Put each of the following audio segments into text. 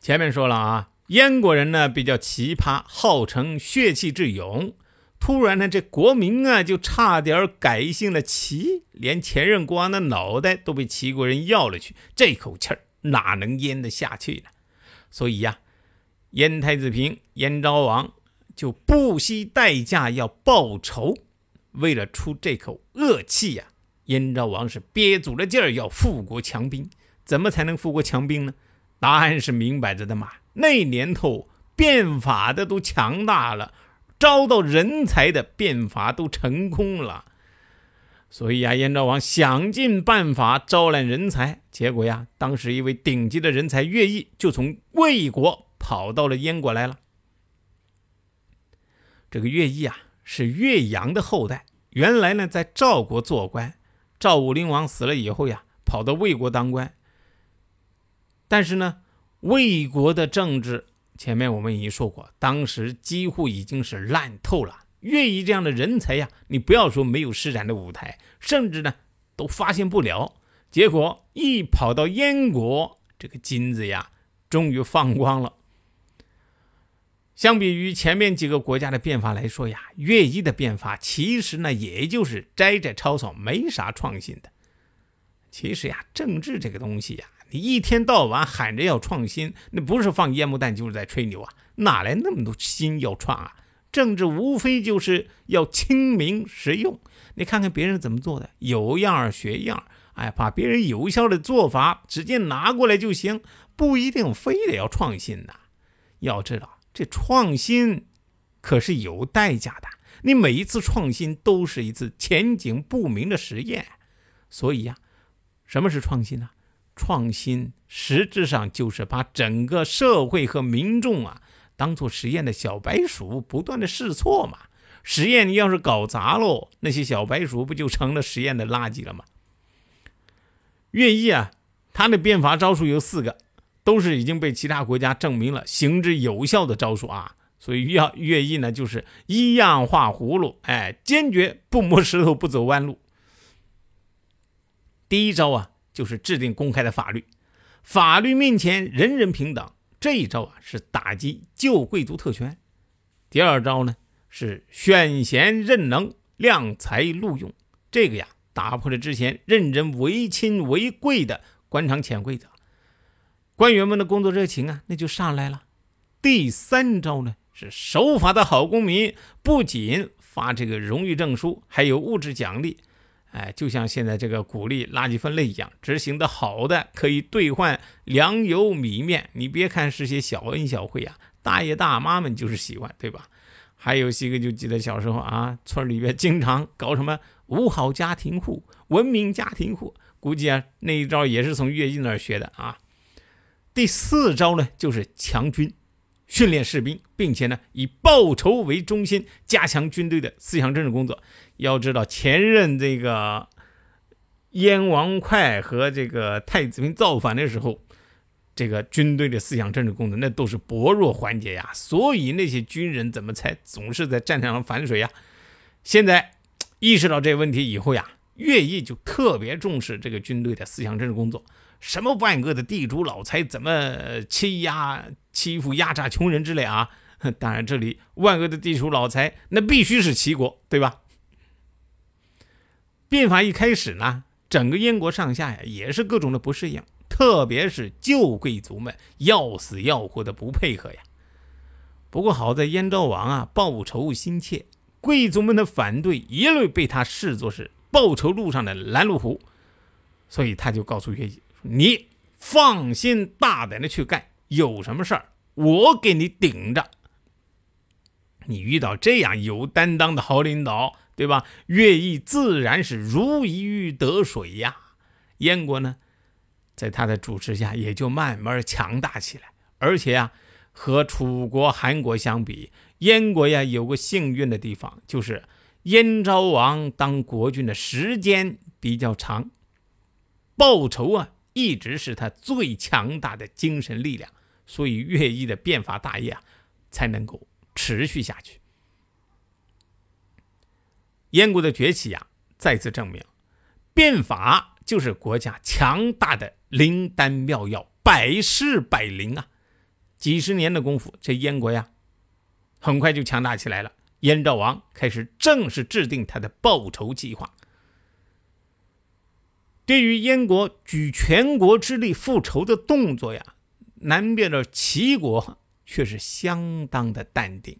前面说了啊，燕国人呢比较奇葩，号称血气之勇。突然呢，这国名啊就差点改姓了齐，连前任国王的脑袋都被齐国人要了去，这口气儿哪能咽得下去呢？所以呀，燕太子平、燕昭王就不惜代价要报仇。为了出这口恶气呀，燕昭王是憋足了劲儿要富国强兵。怎么才能富国强兵呢？答案是明摆着的嘛，那年头变法的都强大了，招到人才的变法都成功了，所以呀，燕昭王想尽办法招揽人才，结果呀，当时一位顶级的人才乐毅就从魏国跑到了燕国来了。这个乐毅啊，是岳阳的后代，原来呢在赵国做官，赵武灵王死了以后呀，跑到魏国当官。但是呢，魏国的政治前面我们已经说过，当时几乎已经是烂透了。乐毅这样的人才呀，你不要说没有施展的舞台，甚至呢都发现不了。结果一跑到燕国，这个金子呀，终于放光了。相比于前面几个国家的变法来说呀，乐毅的变法其实呢，也就是摘摘草草，没啥创新的。其实呀，政治这个东西呀。你一天到晚喊着要创新，那不是放烟幕弹就是在吹牛啊！哪来那么多心要创啊？政治无非就是要亲民实用。你看看别人怎么做的，有样学样，哎，把别人有效的做法直接拿过来就行，不一定非得要创新呐。要知道，这创新可是有代价的。你每一次创新都是一次前景不明的实验，所以呀，什么是创新呢？创新实质上就是把整个社会和民众啊当做实验的小白鼠，不断的试错嘛。实验你要是搞砸喽，那些小白鼠不就成了实验的垃圾了吗？乐毅啊，他的变法招数有四个，都是已经被其他国家证明了行之有效的招数啊。所以要乐毅呢，就是一样画葫芦，哎，坚决不摸石头不走弯路。第一招啊。就是制定公开的法律，法律面前人人平等。这一招啊是打击旧贵族特权。第二招呢是选贤任能，量才录用。这个呀打破了之前任人唯亲唯贵的官场潜规则，官员们的工作热情啊那就上来了。第三招呢是守法的好公民，不仅发这个荣誉证书，还有物质奖励。哎，就像现在这个鼓励垃圾分类一样，执行的好的可以兑换粮油米面。你别看是些小恩小惠啊，大爷大妈们就是喜欢，对吧？还有些个就记得小时候啊，村里边经常搞什么五好家庭户、文明家庭户，估计啊那一招也是从乐毅那儿学的啊。第四招呢，就是强军。训练士兵，并且呢以报仇为中心，加强军队的思想政治工作。要知道，前任这个燕王哙和这个太子平造反的时候，这个军队的思想政治工作那都是薄弱环节呀。所以那些军人怎么才总是在战场上反水呀？现在意识到这个问题以后呀，乐毅就特别重视这个军队的思想政治工作。什么万恶的地主老财怎么欺压、欺负、压榨穷人之类啊？当然，这里万恶的地主老财那必须是齐国，对吧？变法一开始呢，整个燕国上下呀也是各种的不适应，特别是旧贵族们要死要活的不配合呀。不过好在燕昭王啊报仇心切，贵族们的反对一律被他视作是报仇路上的拦路虎，所以他就告诉乐毅。你放心大胆的去干，有什么事儿我给你顶着。你遇到这样有担当的好领导，对吧？乐毅自然是如鱼得水呀。燕国呢，在他的主持下也就慢慢强大起来。而且啊，和楚国、韩国相比，燕国呀有个幸运的地方，就是燕昭王当国君的时间比较长，报仇啊一直是他最强大的精神力量，所以乐毅的变法大业啊才能够持续下去。燕国的崛起呀，再次证明，变法就是国家强大的灵丹妙药，百试百灵啊。几十年的功夫，这燕国呀，很快就强大起来了。燕昭王开始正式制定他的报仇计划。对于燕国举全国之力复仇的动作呀，南边的齐国却是相当的淡定。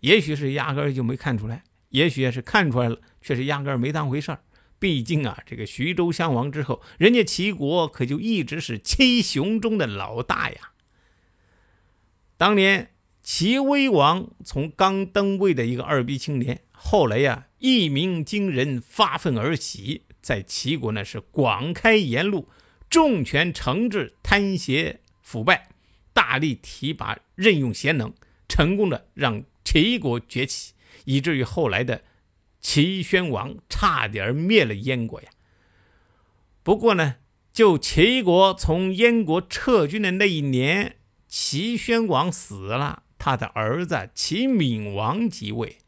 也许是压根儿就没看出来，也许是看出来了，却是压根儿没当回事儿。毕竟啊，这个徐州襄王之后，人家齐国可就一直是七雄中的老大呀。当年齐威王从刚登位的一个二逼青年，后来呀一鸣惊人，发愤而起，在齐国呢是广开言路，重拳惩治贪邪腐败，大力提拔任用贤能，成功的让齐国崛起，以至于后来的齐宣王差点灭了燕国呀。不过呢，就齐国从燕国撤军的那一年。齐宣王死了，他的儿子齐闵王即位。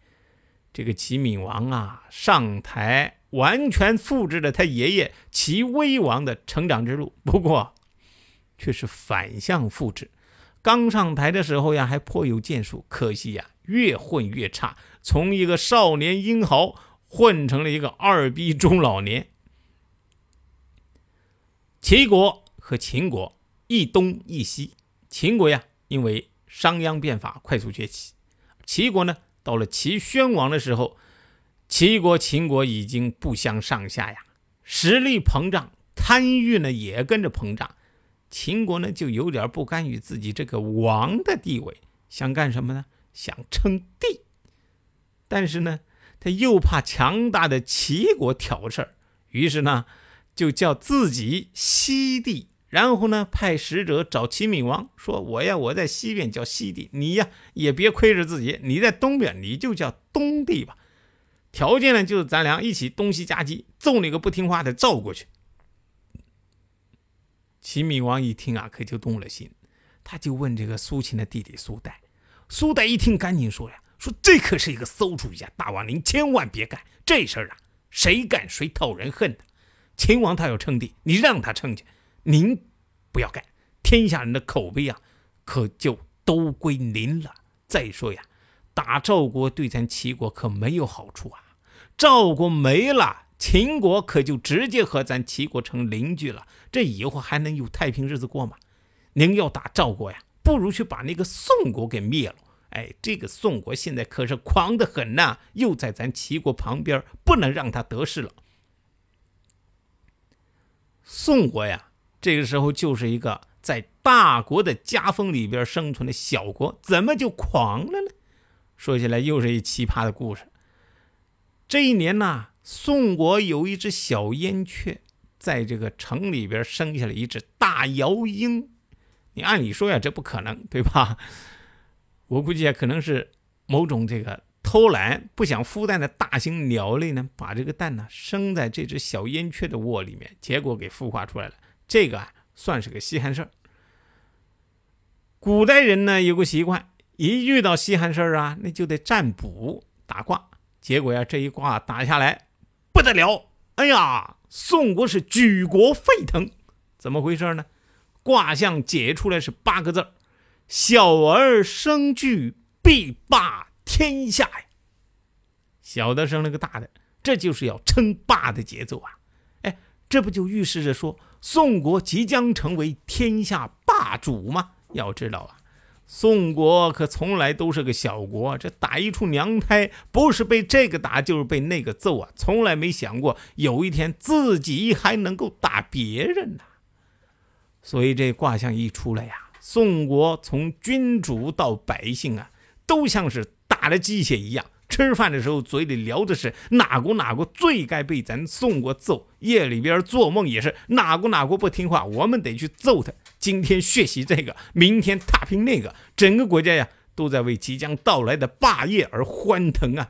这个齐闵王啊，上台完全复制了他爷爷齐威王的成长之路，不过却是反向复制。刚上台的时候呀，还颇有建树，可惜呀，越混越差，从一个少年英豪混成了一个二逼中老年。齐国和秦国一东一西。秦国呀，因为商鞅变法快速崛起；齐国呢，到了齐宣王的时候，齐国、秦国已经不相上下呀，实力膨胀，贪欲呢也跟着膨胀。秦国呢，就有点不甘于自己这个王的地位，想干什么呢？想称帝。但是呢，他又怕强大的齐国挑事儿，于是呢，就叫自己西帝。然后呢，派使者找齐闵王说：“我呀，我在西边叫西帝，你呀也别亏着自己，你在东边你就叫东帝吧。条件呢，就是咱俩一起东西夹击，揍那个不听话的赵过去。”齐闵王一听啊，可就动了心，他就问这个苏秦的弟弟苏代。苏代一听，赶紧说呀：“说这可是一个馊主意啊，大王您千万别干这事儿啊，谁干谁讨人恨的。秦王他要称帝，你让他称去。”您不要干，天下人的口碑啊，可就都归您了。再说呀，打赵国对咱齐国可没有好处啊。赵国没了，秦国可就直接和咱齐国成邻居了。这以后还能有太平日子过吗？您要打赵国呀，不如去把那个宋国给灭了。哎，这个宋国现在可是狂得很呐，又在咱齐国旁边，不能让他得势了。宋国呀。这个时候就是一个在大国的夹缝里边生存的小国，怎么就狂了呢？说起来又是一奇葩的故事。这一年呢，宋国有一只小燕雀，在这个城里边生下了一只大鹞鹰。你按理说呀，这不可能，对吧？我估计啊，可能是某种这个偷懒不想孵蛋的大型鸟类呢，把这个蛋呢生在这只小燕雀的窝里面，结果给孵化出来了。这个啊，算是个稀罕事儿。古代人呢有个习惯，一遇到稀罕事儿啊，那就得占卜打卦。结果呀，这一卦打下来，不得了！哎呀，宋国是举国沸腾。怎么回事呢？卦象解出来是八个字小儿生惧，必霸天下呀！小的生了个大的，这就是要称霸的节奏啊！哎，这不就预示着说？宋国即将成为天下霸主吗？要知道啊，宋国可从来都是个小国，这打一处娘胎，不是被这个打，就是被那个揍啊！从来没想过有一天自己还能够打别人呢。所以这卦象一出来呀，宋国从君主到百姓啊，都像是打了鸡血一样，吃饭的时候嘴里聊的是哪国哪国最该被咱宋国揍，夜里边做梦也是哪国哪国不听话，我们得去揍他。今天血洗这个，明天踏平那个，整个国家呀都在为即将到来的霸业而欢腾啊！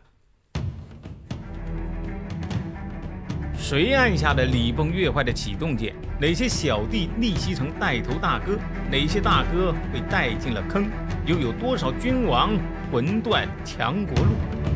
谁按下了礼崩乐坏的启动键？哪些小弟逆袭成带头大哥？哪些大哥被带进了坑？又有多少君王魂断强国路？